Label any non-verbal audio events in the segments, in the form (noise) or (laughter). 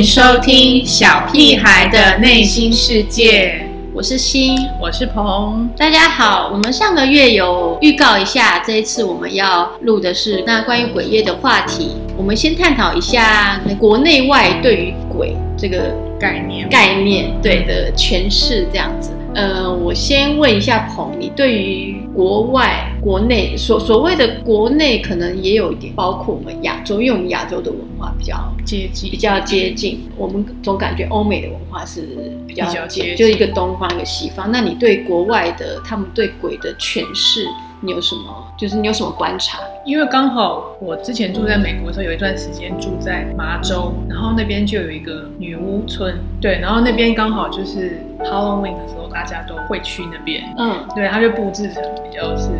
迎收听《小屁孩的内心世界》，我是欣，我是鹏。大家好，我们上个月有预告一下，这一次我们要录的是那关于鬼夜的话题。我们先探讨一下国内外对于鬼这个概念概念对的诠释，这样子。呃，我先问一下鹏，你对于国外、国内所所谓的国内，可能也有一点包括我们亚洲，因为我们亚洲的文化比较接近，比较接近。我们总感觉欧美的文化是比较接近就一个东方一个西方。那你对国外的他们对鬼的诠释，你有什么？就是你有什么观察？因为刚好我之前住在美国的时候，有一段时间住在麻州，然后那边就有一个女巫村，对，然后那边刚好就是 Halloween 的时候，大家都会去那边，嗯对，他就布置成比较是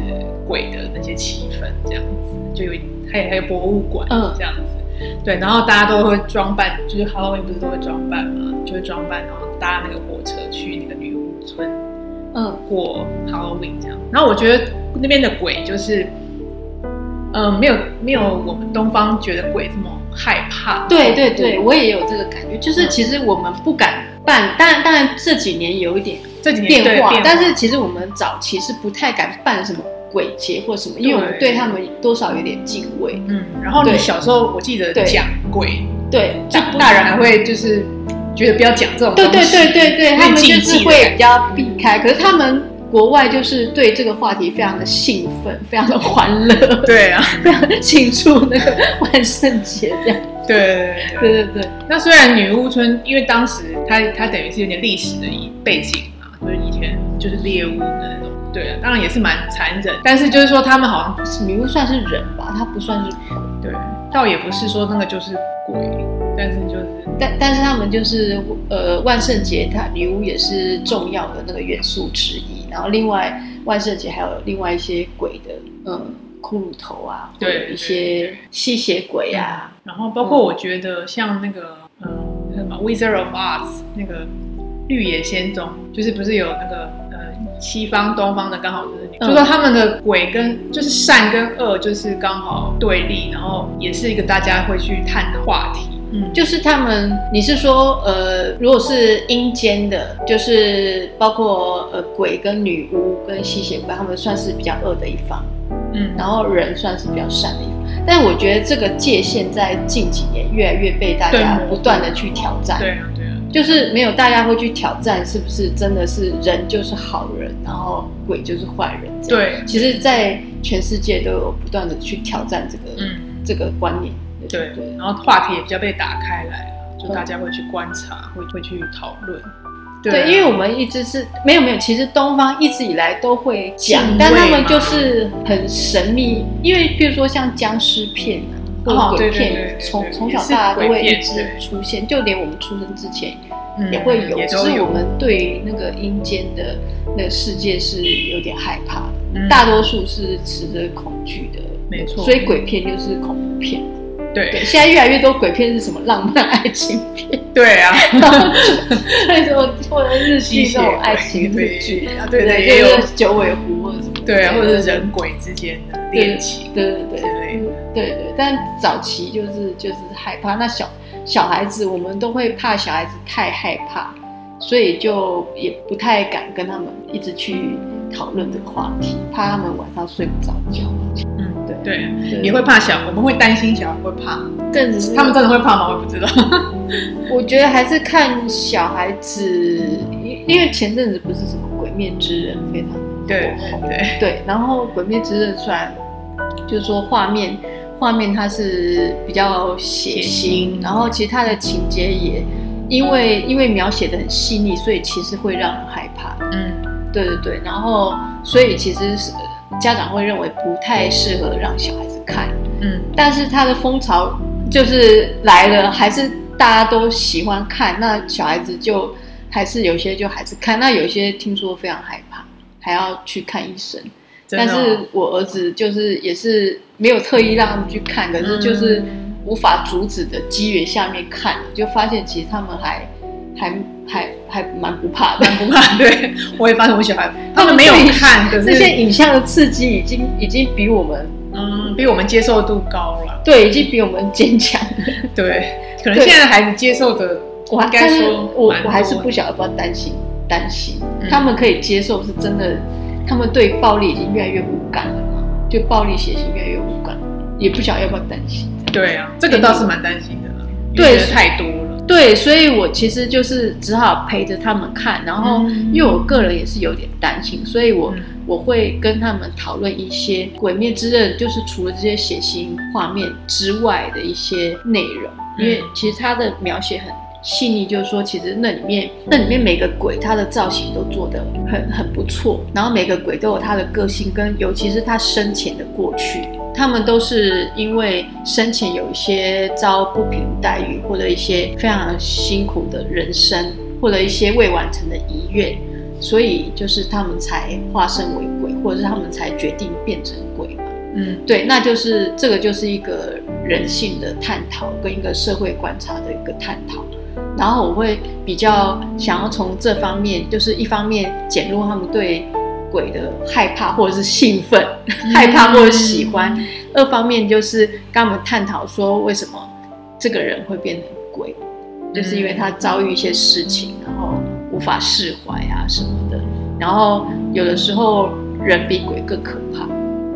鬼的那些气氛这样子，就有还有还有博物馆嗯这样子，对，然后大家都会装扮，就是 Halloween 不是都会装扮嘛，就会装扮，然后搭那个火车去那个女巫村嗯过 Halloween 这样。然后我觉得那边的鬼就是，嗯、没有没有我们东方觉得鬼这么害怕。对对对，我也有这个感觉，就是其实我们不敢办，当然当然这几年有一点这几年对变化，但是其实我们早期是不太敢办什么鬼节或什么，因为我们对他们多少有点敬畏。嗯，然后你小时候我记得讲鬼，对，大大人还会就是觉得不要讲这种东西对对对，对对他们就是会感比较避开，可是他们国外就是对这个话题非常的兴奋，非常的欢乐，对啊，(laughs) 非常地庆祝那个万圣节这样。对对对对。对对对，那虽然女巫村，因为当时它它等于是有点历史的背景嘛，就是以前就是猎巫的那种，对啊，当然也是蛮残忍，但是就是说他们好像女巫算是人吧，她不算是鬼，对，倒也不是说那个就是鬼，但是就是但但是他们就是呃万圣节，它女巫也是重要的那个元素之一。然后另外万圣节还有另外一些鬼的，嗯，骷髅头啊，对一些吸血鬼啊，然后包括我觉得像那个嗯那个什么《Wizard of Oz》那个绿野仙踪，就是不是有那个呃西方东方的刚好就是女，嗯就说他们的鬼跟就是善跟恶就是刚好对立，然后也是一个大家会去探的话题。嗯，就是他们，你是说，呃，如果是阴间的，就是包括呃鬼跟女巫跟吸血鬼，他们算是比较恶的一方，嗯，然后人算是比较善的一方。但我觉得这个界限在近几年越来越被大家不断的去挑战。对就是没有大家会去挑战，是不是真的是人就是好人，然后鬼就是坏人？对其实，在全世界都有不断的去挑战这个、嗯。这个观念。对对，然后话题也比较被打开来了，就大家会去观察，会会去讨论。对，啊因为我们一直是没有没有，其实东方一直以来都会讲，但他们就是很神秘。因为比如说像僵尸片啊，鬼片，从对从小大家都会一直出现，就连我们出生之前嗯也会有，也都有只是我们对那个阴间的那个世界是有点害怕大多数是持着恐惧的，没错，所以鬼片就是恐怖片。对，对现在越来越多鬼片是什么浪漫爱情片，(laughs) 对啊，(laughs) 然后所以说或者日剧那种爱情日剧，啊对对也有就是九尾狐或者什么，对啊，或者是人鬼之间的恋情对对对对对，但早期就是就是害怕，那小小孩子我们都会怕小孩子太害怕，所以就也不太敢跟他们一直去讨论这个话题，怕他们晚上睡不着觉。嗯，对对，对也会怕小，我们会担心小孩会怕，更是他们真的会怕吗？我也不知道。(laughs) 我觉得还是看小孩子，因因为前阵子不是什么《鬼灭之刃》非常对火红，对对，然后《鬼灭之刃》虽然就是说画面画面它是比较血腥然后其实它的情节也因为因为描写的很细腻，所以其实会让人害怕。嗯，对对对，然后所以其实是家长会认为不太适合让小孩子看，嗯，但是它的风潮就是来了，还是大家都喜欢看，那小孩子就还是有些就还是看，那有些听说非常害怕，还要去看医生。但是我儿子就是也是没有特意让他们去看，可是就是嗯无法阻止的机缘下面看，就发现其实他们还还还还蛮不怕的。蛮不怕。对，我也发现我小孩他们没有看，可这 (laughs) 些影像的刺激已经已经比我们嗯，比我们接受度高了。对，已经比我们坚强了。对，(laughs) 可能现在的孩子接受的，我应该说我我还是不晓得不要担心担心，嗯他们可以接受是真的，他们对暴力已经越来越无感了嘛，就暴力血腥越来越无感，也不晓得要不要担心。对啊，这个倒是蛮担心的啦，对太多了。对，所以我其实就是只好陪着他们看，然后嗯因为我个人也是有点担心，所以我、嗯我会跟他们讨论一些《鬼灭之刃》，就是除了这些血腥画面之外的一些内容，因为其实它的描写很细腻，就是说其实那里面那里面每个鬼他的造型都做得很很不错，然后每个鬼都有他的个性，跟尤其是他生前的过去。他们都是因为生前有一些遭不平待遇，或者一些非常辛苦的人生，或者一些未完成的遗愿，所以就是他们才化身为鬼，或者是他们才决定变成鬼嘛。嗯，对，那就是这个就是一个人性的探讨，跟一个社会观察的一个探讨。然后我会比较想要从这方面，就是一方面减弱他们对鬼的害怕或者是兴奋，害怕或者喜欢；二方面就是跟他们探讨说为什么这个人会变成鬼，就是因为他遭遇一些事情，然后无法释怀啊什么的。然后有的时候人比鬼更可怕。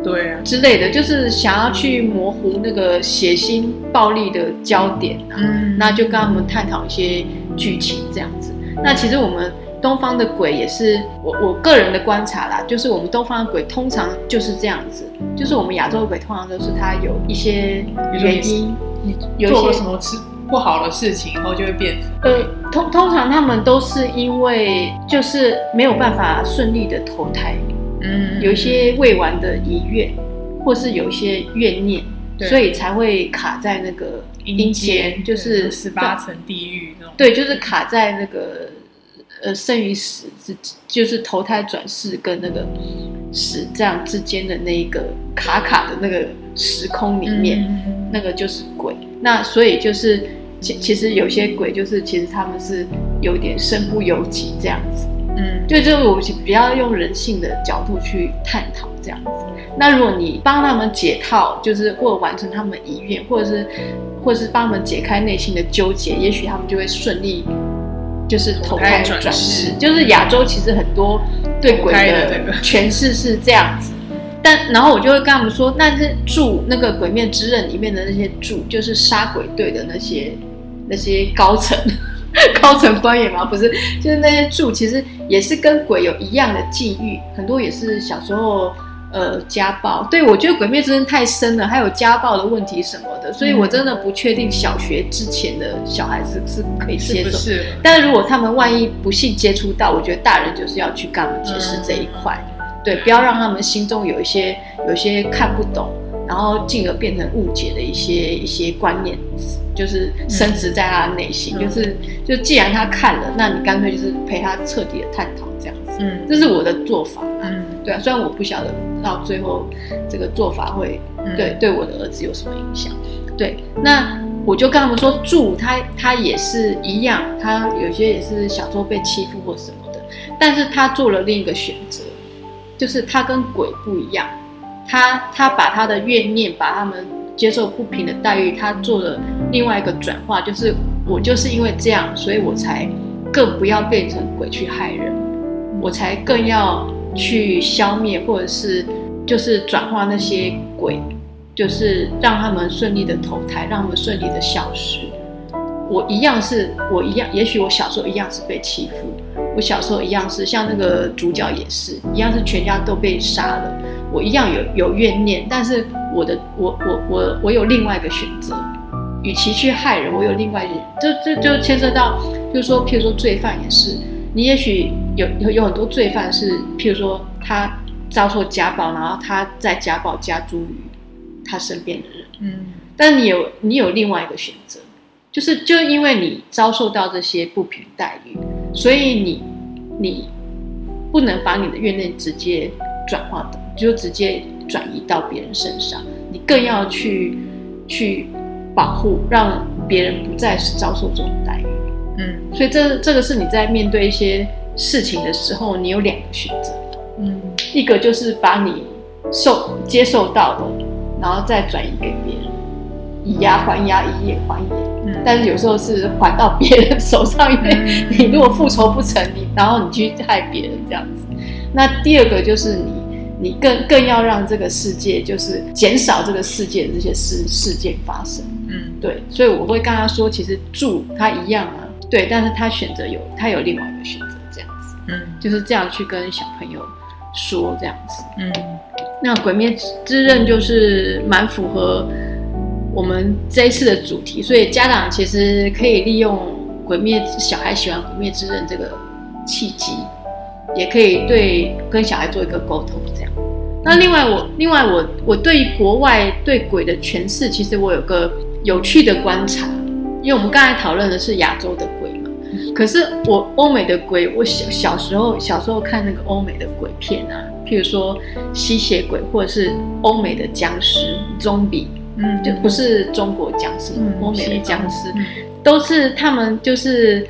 对啊，之类的，就是想要去模糊那个血腥暴力的焦点啊，嗯。那就跟他们探讨一些剧情这样子。那其实我们东方的鬼也是我我个人的观察啦，就是我们东方的鬼通常就是这样子，就是我们亚洲的鬼通常都是它有一些原因，你有一做了些什么事不好的事情，然后就会变成呃，通通常他们都是因为就是没有办法顺利的投胎，嗯有一些未完的遗愿，或是有一些怨念，对所以才会卡在那个阴间，就是十八层地狱那种。对，就是卡在那个呃生与死之，就是投胎转世跟那个死这样之间的那一个卡卡的那个时空里面，嗯那个就是鬼。那所以就是其其实有些鬼就是其实他们是有点身不由己这样子。嗯，就这个我比较用人性的角度去探讨这样子。那如果你帮他们解套，就是或者完成他们遗愿，或者是或者是帮他们解开内心的纠结，也许他们就会顺利，就是投胎转世。就是亚洲其实很多对鬼的诠释是这样子。但然后我就会跟他们说，那是住那个《鬼面之刃》里面的那些住，就是杀鬼队的那些那些高层 (laughs) 高层官员吗，不是，就是那些柱其实也是跟鬼有一样的际遇，很多也是小时候呃家暴。对我觉得《鬼灭之刃》太深了，还有家暴的问题什么的，所以我真的不确定小学之前的小孩子是可以接受。是是？但是如果他们万一不幸接触到，我觉得大人就是要去跟他们解释这一块。对，不要让他们心中有一些有一些看不懂，然后进而变成误解的一些一些观念，就是深植在他的内心。嗯就是就既然他看了，那你干脆就是陪他彻底的探讨这样子。嗯这是我的做法。嗯，对啊，虽然我不晓得到最后这个做法会嗯对对我的儿子有什么影响。对，那我就跟他们说，住他他也是一样，他有些也是小时候被欺负或什么的，但是他做了另一个选择，就是他跟鬼不一样，他他把他的怨念，把他们接受不平的待遇，他做了另外一个转化，就是我就是因为这样，所以我才更不要变成鬼去害人，我才更要去消灭或者是就是转化那些鬼，就是让他们顺利的投胎，让他们顺利的消失。我一样是，我一样，也许我小时候一样是被欺负，我小时候一样是像那个主角也是一样是全家都被杀了，我一样有有怨念，但是我的我我我我有另外一个选择，与其去害人，我有另外一个，这这就牵涉到，就是说，譬如说罪犯也是，你也许有有有很多罪犯是，譬如说他遭受家暴，然后他在家暴加诸于他身边的人，嗯。但你有你有另外一个选择，就是就因为你遭受到这些不平待遇，所以你你不能把你的怨念直接转化的，就直接转移到别人身上，你更要去去保护，让别人不再是遭受这种待遇。嗯所以这这个是你在面对一些事情的时候，你有两个选择，嗯一个就是把你受接受到的，然后再转移给别人，以牙还牙，以眼还眼。但是有时候是还到别人手上，因为嗯。你如果复仇不成，你然后你去害别人这样子。那第二个就是你，你更更要让这个世界就是减少这个世界的这些事事件发生。嗯。对，所以我会跟他说，其实住他一样啊，对，但是他选择有他有另外一个选择，这样子。嗯。就是这样去跟小朋友说这样子。嗯。那《鬼灭之刃》就是蛮符合我们这一次的主题，所以家长其实可以利用《鬼灭》小孩喜欢《鬼灭之刃》这个契机，也可以对跟小孩做一个沟通，这样。那另外我另外我我对国外对鬼的诠释，其实我有个有趣的观察，因为我们刚才讨论的是亚洲的鬼嘛，可是我欧美的鬼，我小小时候小时候看那个欧美的鬼片啊，譬如说吸血鬼或者是欧美的僵尸 zombie，嗯，就不是中国僵尸，嗯欧美的僵尸嗯都是他们就是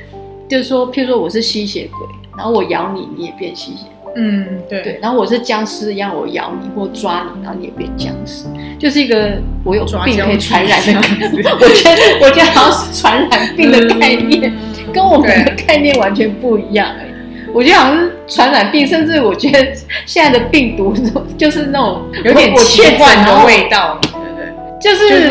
就是说，譬如说我是吸血鬼，然后我咬你，你也变吸血鬼，嗯对对，然后我是僵尸一样，我咬你或抓你，然后你也变僵尸，就是一个我有病可以传染的感觉。(laughs) 我觉得我觉得好像是传染病的概念。嗯跟我们的概念完全不一样哎、我觉得好像是传染病，甚至我觉得现在的病毒就是那种有点奇确诊幻的味道？就就是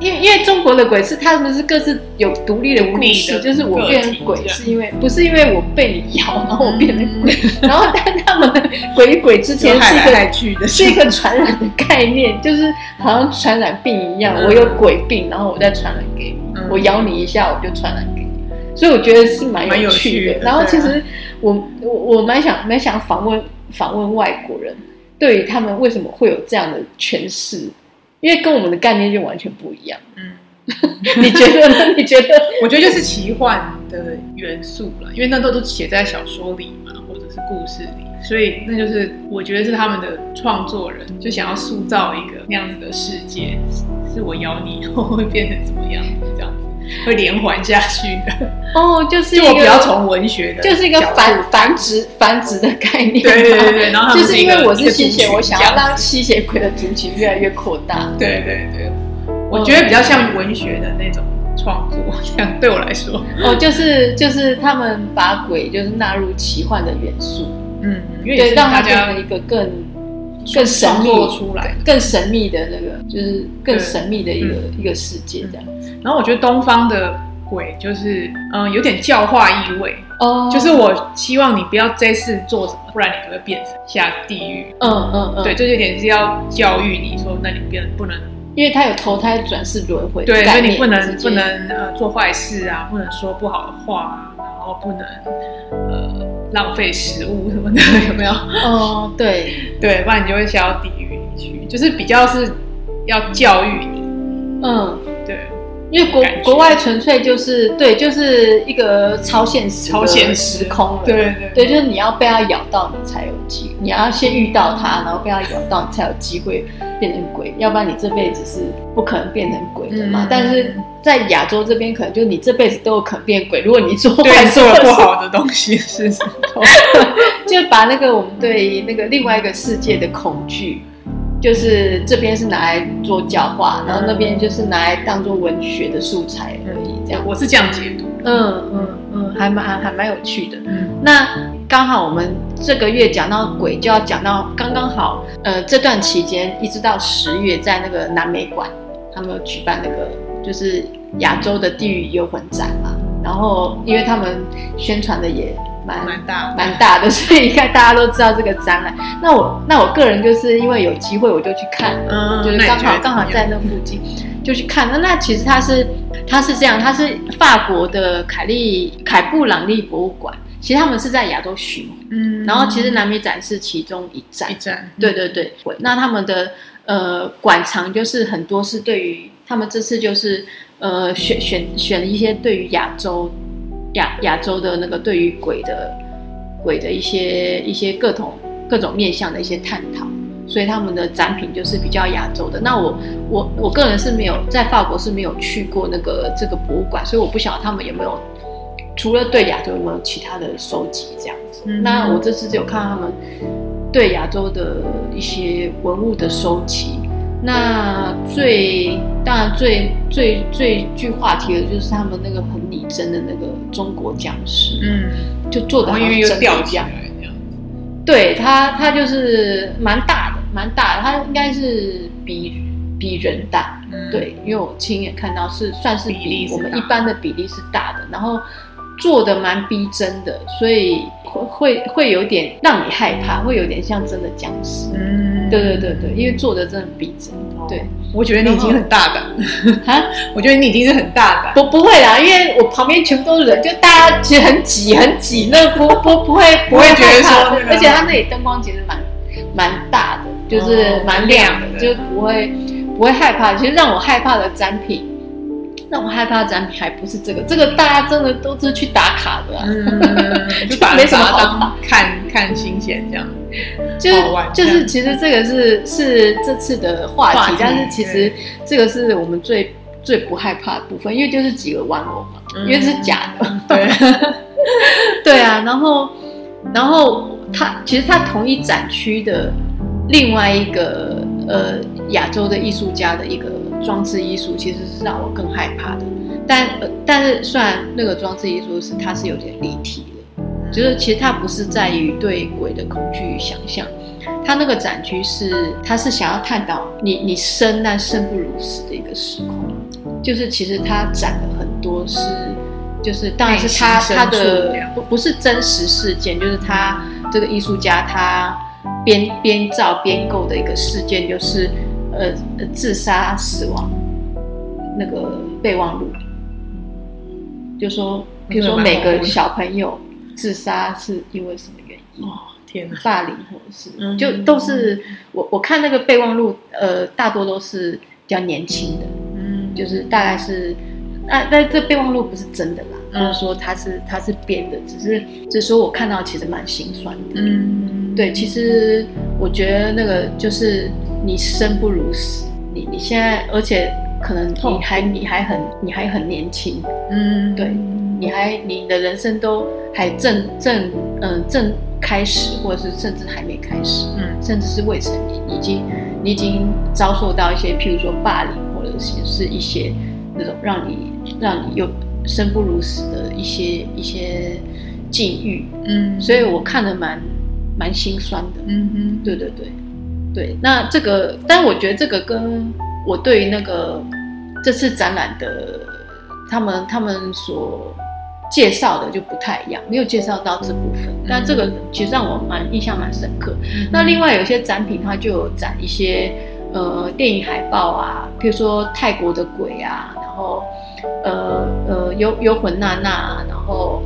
因为因为中国的鬼是他们是各自有独立的故事，就是我变成鬼是因为不是因为我被你咬，然后我变成鬼，嗯然后但他们的鬼与鬼之前 (laughs) 是一个去的，是一个传染的概念，就是好像传染病一样，嗯。我有鬼病，然后我再传染给你，嗯。我咬你一下我就传染给你，所以我觉得是蛮蛮有趣趣的然后其实我我我蛮想蛮想访问访问外国人，对于他们为什么会有这样的诠释，因为跟我们的概念就完全不一样。嗯。(laughs) 你觉得呢？(laughs) 你觉得？我觉得就是奇幻的元素了，因为那都都写在小说里嘛，或者是故事里，所以那就是我觉得是他们的创作人就想要塑造一个那样子的世界，是我咬你以后会变成怎么样，这样子 (laughs) 会连环下去的。哦，就是我比较从文学的，就是一个繁繁殖繁殖的概念。对对对对，然后就是因为我是吸血，我想要让吸血鬼的族群越来越扩大。对对对，我觉得比较像文学的那种创作，这样对我来说，哦，就是就是他们把鬼就是纳入奇幻的元素，嗯，因为也对，让大家成一个更更神秘出来的。更神秘的那个，就是更神秘的一个嗯一个世界这样。然后我觉得东方的鬼就是，嗯、有点教化意味，哦就是我希望你不要这次做什么，不然你就会变成下地狱。嗯嗯嗯，对，，就有点是要教育你说，那你不能不能因为他有投胎转世轮回对，所，以你不能不能呃做坏事啊，不能说不好的话啊，然后不能呃浪费食物什么的，(laughs) 有没有？哦，对，(laughs) 对，不然你就会下到地狱里去，就是比较是要教育你。嗯。对，因为国国外纯粹就是对，就是一个超现实超现实时空了。对对对，就是你要被它咬到，你才有机，你要先遇到它，然后被它咬到，你才有机会变成鬼，要不然你这辈子是不可能变成鬼的嘛。嗯但是在亚洲这边，可能就你这辈子都有可能变鬼，如果你做对坏做了不好的东西是是，(laughs) 就把那个我们对那个另外一个世界的恐惧。就是这边是拿来做教化，然后那边就是拿来当做文学的素材而已，这样。我是这样解读。嗯嗯嗯，还蛮还还蛮有趣的。嗯那刚好我们这个月讲到鬼，就要讲到刚刚好，呃，这段期间一直到十月，在那个南美馆，他们有举办那个就是亚洲的地狱幽魂展嘛。然后因为他们宣传的也蛮蛮大蛮大的，(laughs) 所以应该大家都知道这个展览。那我那我个人就是因为有机会我就去看，嗯就是刚好刚好在那附近就去看。那那其实它是它是这样，它是法国的凯利凯布朗利博物馆，其实他们是在亚洲巡，嗯然后其实南美展是其中一站一。站，对对对，那他们的呃馆藏就是很多是对于他们这次就是呃选选选了一些对于亚洲亚亚洲的那个对于鬼的鬼的一些一些各种各种面向的一些探讨，所以他们的展品就是比较亚洲的。那我我我个人是没有在法国是没有去过那个这个博物馆，所以我不晓得他们有没有除了对亚洲有没有其他的收集这样子。嗯那我这次只有看到他们对亚洲的一些文物的收集，那最当然最最最具话题的就是他们那个很拟真的那个中国僵尸，嗯，就做的因为又吊起来这样，对它，它就是蛮大的，蛮大的，它应该是比比人大，嗯，对，因为我亲眼看到是算是比我们一般的比例是大的，然后做的蛮逼真的，所以会会会有点让你害怕，会有点像真的僵尸。嗯，对对对对，因为做的真的很逼真。对，我觉得你已经很大胆了，(laughs) 啊，我觉得你已经是很大胆，不不会啦，因为我旁边全部都是人，就大家其实很挤很挤，那不不不会不会觉得害怕说而且它那里灯光其实蛮蛮大的，就是蛮亮的，哦就不会不会害怕。其实让我害怕的展品，让我害怕的展品还不是这个，这个大家真的都是去打卡的、啊，嗯，(laughs) 就把没什么好打当看看新鲜这样，(laughs) 就是就是其实这个是是这次的话题，话题但是其实这个是我们最最不害怕的部分，因为就是几个玩偶嘛，嗯因为是假的。对，(laughs) 对啊，然后然后他其实他同一展区的另外一个呃亚洲的艺术家的一个装置艺术，其实是让我更害怕的。但、呃、但是虽然那个装置艺术是它是有点立体的，就是其实它不是在于对鬼的恐惧与想象，它那个展区是它是想要探讨你你生但生不如死的一个时空，就是其实它展了很多是。就是当然是他他的不不是真实事件，就是他这个艺术家他编编造编构的一个事件，就是呃呃自杀死亡那个备忘录，就说比如说每个小朋友自杀是因为什么原因，哦天哪，霸凌或者是嗯就都是我我看那个备忘录，呃大多都是比较年轻的，嗯，就是大概是，那、但这备忘录不是真的啦，嗯就是说它是它是编的，只是只是说我看到其实蛮心酸的。嗯，对，其实我觉得那个就是你生不如死，你你现在而且可能你还你还很你还很年轻，嗯，对你还你的人生都还正正嗯、正开始，或者是甚至还没开始，嗯。甚至是未成年，已经你已经遭受到一些，譬如说霸凌，或者是是一些那种让你让你又生不如死的一些一些境遇，嗯，所以我看的蛮蛮心酸的。嗯嗯，对对对对，那这个，但我觉得这个跟我对于那个这次展览的他们他们所介绍的就不太一样，没有介绍到这部分。但这个其实让我蛮印象蛮深刻。那另外有些展品它就有展一些呃电影海报啊，比如说泰国的鬼啊，然后呃呃幽幽魂娜娜，然后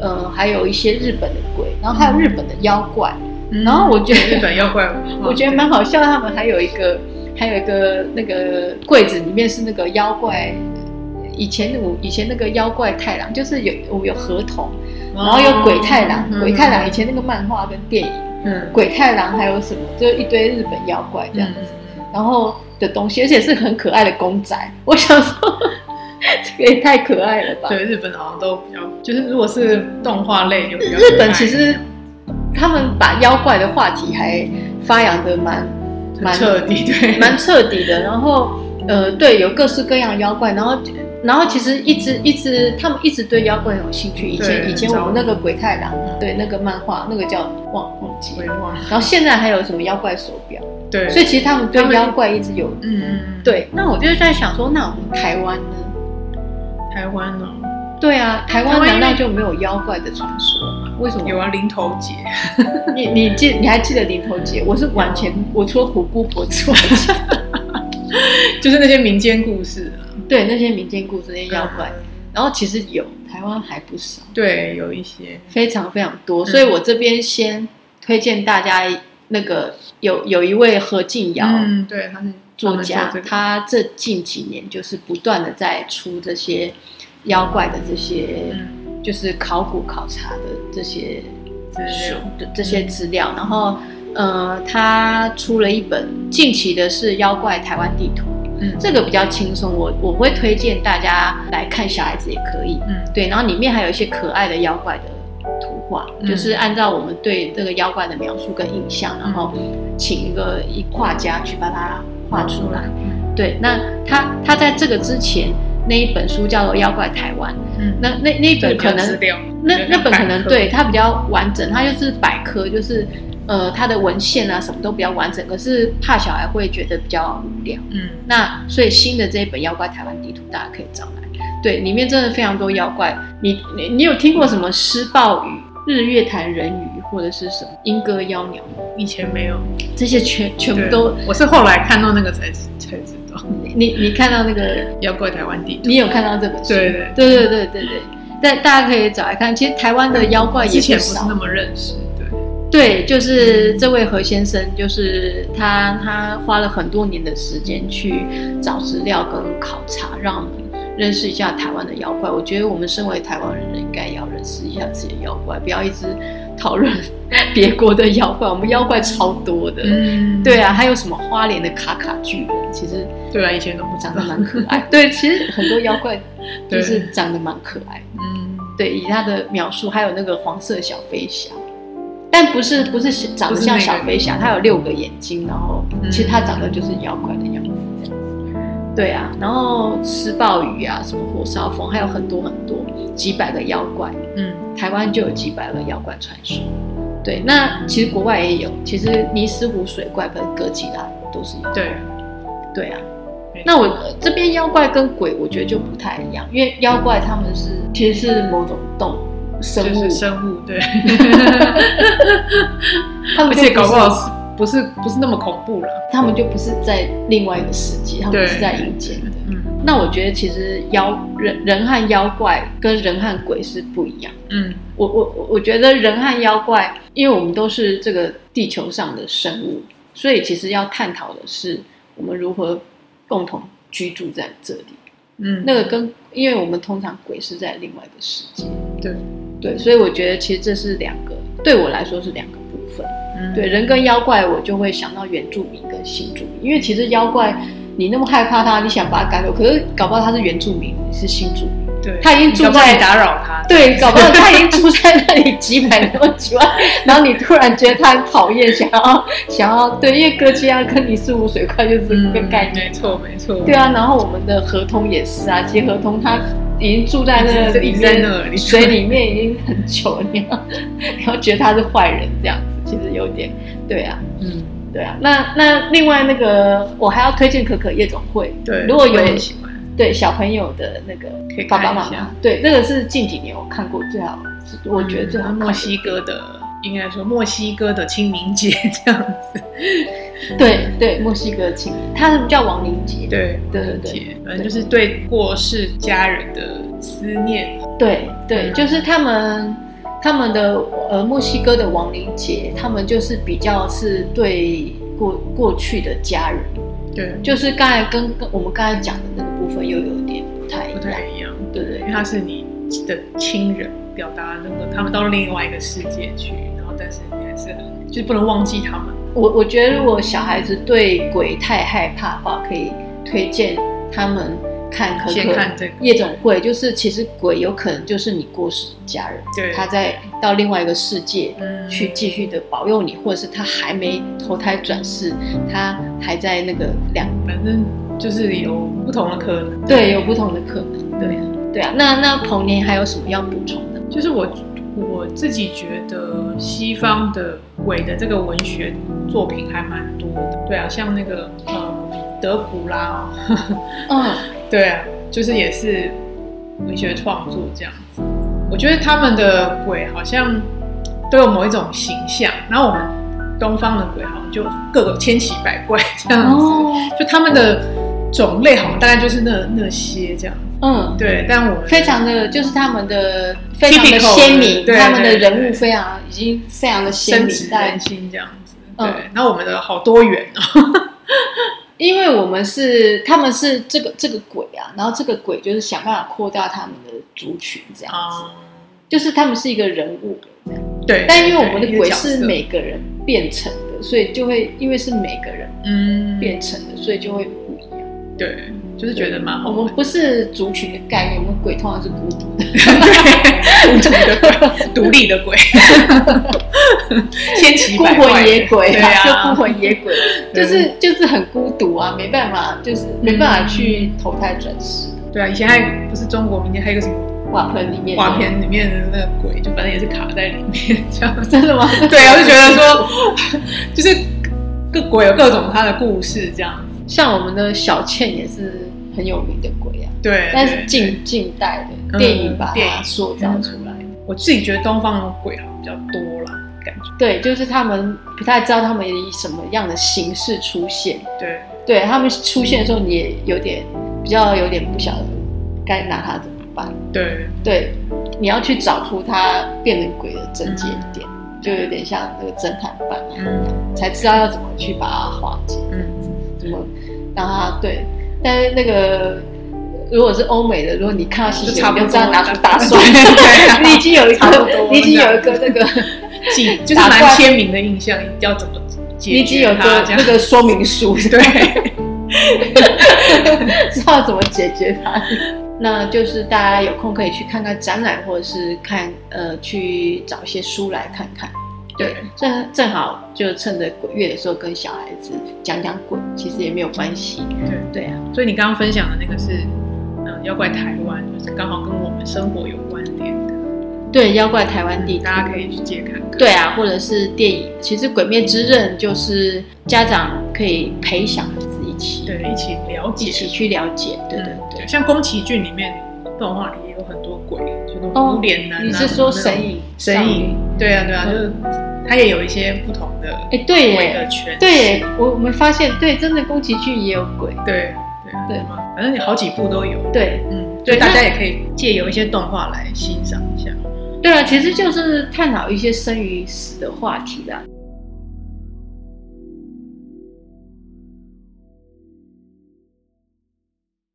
呃还有一些日本的鬼，然后还有日本的妖怪。嗯然后我觉得日本妖怪，我觉得蛮好笑，他们还有一个还有一个那个柜子里面是那个妖怪。以前我以前那个妖怪太郎，就是有我有合同，然后有鬼太郎，嗯。鬼太郎以前那个漫画跟电影，嗯。鬼太郎还有什么，就一堆日本妖怪这样子，然后的东西，而且是很可爱的公仔。我想说，(laughs) 这个也太可爱了吧？对，日本好像都比较，就是如果是动画类就比较日本其实他们把妖怪的话题还发扬的蛮蛮彻底，(laughs) 对，蛮彻底的。然后呃，对，有各式各样的妖怪，然后然后其实一直一直他们一直对妖怪很有兴趣。以前以前我们那个鬼太郎嗯，对那个漫画，那个叫忘忘记然后现在还有什么妖怪手表？对，所以其实他们对妖怪一直有嗯嗯，对。那我就是在想说，那我们台湾呢？台湾哦，对啊，台湾难道就没有妖怪的传说吗？为什么？有啊，零头姐，(laughs) 你你记你还记得林头姐？我是完全我除了虎姑婆之外，(laughs) 就是那些民间故事啊，对那些民间故事那些妖怪，嗯。然后其实有台湾还不少，对，有一些，非常非常多。嗯。所以我这边先推荐大家那个有有一位何静瑶嗯，对，他是作家，他们做这个。他这近几年就是不断的在出这些妖怪的这些，嗯。就是考古考察的这些的这些资料，然后呃，他出了一本近期的是《妖怪台湾地图》，嗯。这个比较轻松，我我会推荐大家来看，小孩子也可以。嗯。对，然后里面还有一些可爱的妖怪的图画，嗯。就是按照我们对这个妖怪的描述跟印象，然后请一个一画家去把它画出来。嗯。对，那他他在这个之前那一本书叫做《妖怪台湾》，嗯，那那那一本可能，那那本可能对它比较完整，它就是百科，就是呃它的文献啊什么都比较完整，可是怕小孩会觉得比较无聊。嗯。那所以新的这一本《妖怪台湾地图》大家可以找来，对，里面真的非常多妖怪。你你你有听过什么狮豹语、日月潭人鱼，或者是什么莺歌妖鸟吗？以前没有，这些全全部都，我是后来看到那个才才你你看到那个，妖怪台湾地图，你有看到这本书？对对对对对对对。但大家可以找来看，其实台湾的妖怪也之前不是那。么认识，对，对，就是这位何先生，就是他，他花了很多年的时间去找资料跟考察，让我们认识一下台湾的妖怪。我觉得我们身为台湾人，应该要认识一下自己的妖怪，不要一直讨论别国的妖怪。我们妖怪超多的，嗯对啊，还有什么花莲的卡卡巨人，其实对啊，以前都不长得，蛮可爱。对，其实很多妖怪 (laughs) 就是长得蛮可爱。嗯，对，以他的描述，还有那个黄色小飞侠，但不是不是长得像小飞侠，他有六个眼睛，然后嗯其实他长得就是妖怪的样子这样子。对啊，然后吃鲍鱼啊，什么火烧风，还有很多很多几百个妖怪，嗯台湾就有几百个妖怪传说。对，那其实国外也有，其实尼斯湖水怪跟哥吉拉都是有。对，对啊，那我这边妖怪跟鬼，我觉得就不太一样，因为妖怪他们是其实是某种动物生物，就是生物，对，(laughs) 他们而且搞不好不是不是那么恐怖了，他们就不是在另外一个世界，他们对是在阴间的。嗯。那我觉得其实妖人人和妖怪跟人和鬼是不一样。嗯。我我我我觉得人和妖怪，因为我们都是这个地球上的生物，所以其实要探讨的是我们如何共同居住在这里。嗯，那个跟因为我们通常鬼是在另外一个世界，对。对，所以我觉得其实这是两个对我来说是两个部分。嗯。对人跟妖怪，我就会想到原住民跟新住民，因为其实妖怪你那么害怕他，你想把他赶走，可是搞不好他是原住民，你是新住民，对，他已经住在打扰他，对，搞不好他已经住在那里几百多几万，然后你突然觉得他很讨厌，想要 (laughs) 想要对，因为哥吉拉跟尼斯湖水怪就是个概念，没错没错，对啊，然后我们的合同也是啊，其实河童他已经住在那个里面，那里。水里面已经很久了，你要你要觉得他是坏人这样子，其实有点对啊。嗯，对啊，那那另外那个我还要推荐可可夜总会，对，如果有对小朋友的那个可以爸爸妈妈看一下，，对，那个是近几年我看过最好，我觉得最好嗯墨西哥的，应该说墨西哥的清明节这样子，(laughs) 对对墨西哥青年，他是叫亡灵节，对对对对。反正就是对过世家人的思念，对对，嗯就是他们他们的呃墨西哥的亡灵节，他们就是比较是对过过去的家人，对，就是刚才跟跟我们刚才讲的那个部分又有点不太一不样，太一样，对对因为他是你的亲人，表达那个他们到另外一个世界去，然后但是你还是很就是不能忘记他们，我我觉得如果小孩子对鬼太害怕的话，可以推荐他们看可可先看这个夜总会，就是其实鬼有可能就是你过世的家人，对他在到另外一个世界嗯去继续的保佑你，或者是他还没投胎转世，他还在那个两反正就是有不同的可能，对有不同的可能，对啊对啊。那那彭年还有什么要补充的？就是我我自己觉得西方的鬼的这个文学作品还蛮多的，对啊，像那个呃德古拉、哦，嗯，(laughs) 对啊，就是也是文学创作这样子。我觉得他们的鬼好像都有某一种形象，然后我们东方的鬼好像就各个千奇百怪这样子，哦，就他们的种类好像大概就是那那些这样子。嗯。对，但我们非常的，就是他们的非常的鲜明，对他们的人物非常已经非常的鲜明深植，但人心这样子。嗯对，那我们的好多元哦。因为我们是他们是这个这个鬼啊，然后这个鬼就是想办法扩大他们的族群，这样子，啊，就是他们是一个人物这样。对，但因为我们的鬼是每个人变成的，所以就会因为是每个人嗯变成的，所以就会。对，就是觉得蛮好我们。不是族群的概念，我们鬼通常是孤独的。对，(laughs) 孤独的鬼，独立的鬼，千奇孤魂野鬼对啊，孤魂野鬼，(laughs) 就是就是很孤独啊，没办法，就是没办法去投胎转世。对啊，以前还不是中国民间还有个什么瓦盆里面，瓦片里面的那个鬼，就反正也是卡在里面这样。真的吗？对啊，我就觉得说，(laughs) 就是各鬼有各种他的故事这样。像我们的小倩也是很有名的鬼啊，对，但是近近代的嗯电影把它塑造出来。我自己觉得东方的鬼好像比较多啦，感觉。对，就是他们不太知道他们以什么样的形式出现，对，对他们出现的时候，你也有点比较有点不晓得该拿它怎么办。对，对，你要去找出它变成鬼的症结点，就有点像那个侦探办案，嗯。才知道要怎么去把它化解，嗯，怎么让它对。但是那个如果是欧美的，如果你看到吸血，就知道拿出大蒜，(laughs) 你已经有一个，你已经有一个那个，记 (laughs) 就是蛮鲜明的印象，要怎么解你已经有个那。个说明书，对，(laughs) 知道怎么解决它。那就是大家有空可以去看看展览，或者是看呃去找一些书来看看。对对，正正好就趁着鬼月的时候跟小孩子讲讲鬼，其实也没有关系。对对啊，所以你刚刚分享的那个是，嗯，妖怪台湾，就是刚好跟我们生活有关联的，对，妖怪台湾地图，大家可以去借看看。对啊，或者是电影，其实《鬼灭之刃》就是家长可以陪小孩子一起，对，一起了解，一起去了解。对对嗯对。像宫崎骏里面动画里也有很多鬼，就那种哦无脸男啊、你是说神隐？神隐？对啊，对啊，嗯就是它也有一些不同的哎，对的诠释。对，我我们发现，对，真的宫崎骏也有鬼。对对啊对吗？反正有好几部都有。对嗯，对那所以大家也可以借由一些动画来欣赏一下。对啊，其实就是探讨一些生与死的话题啦。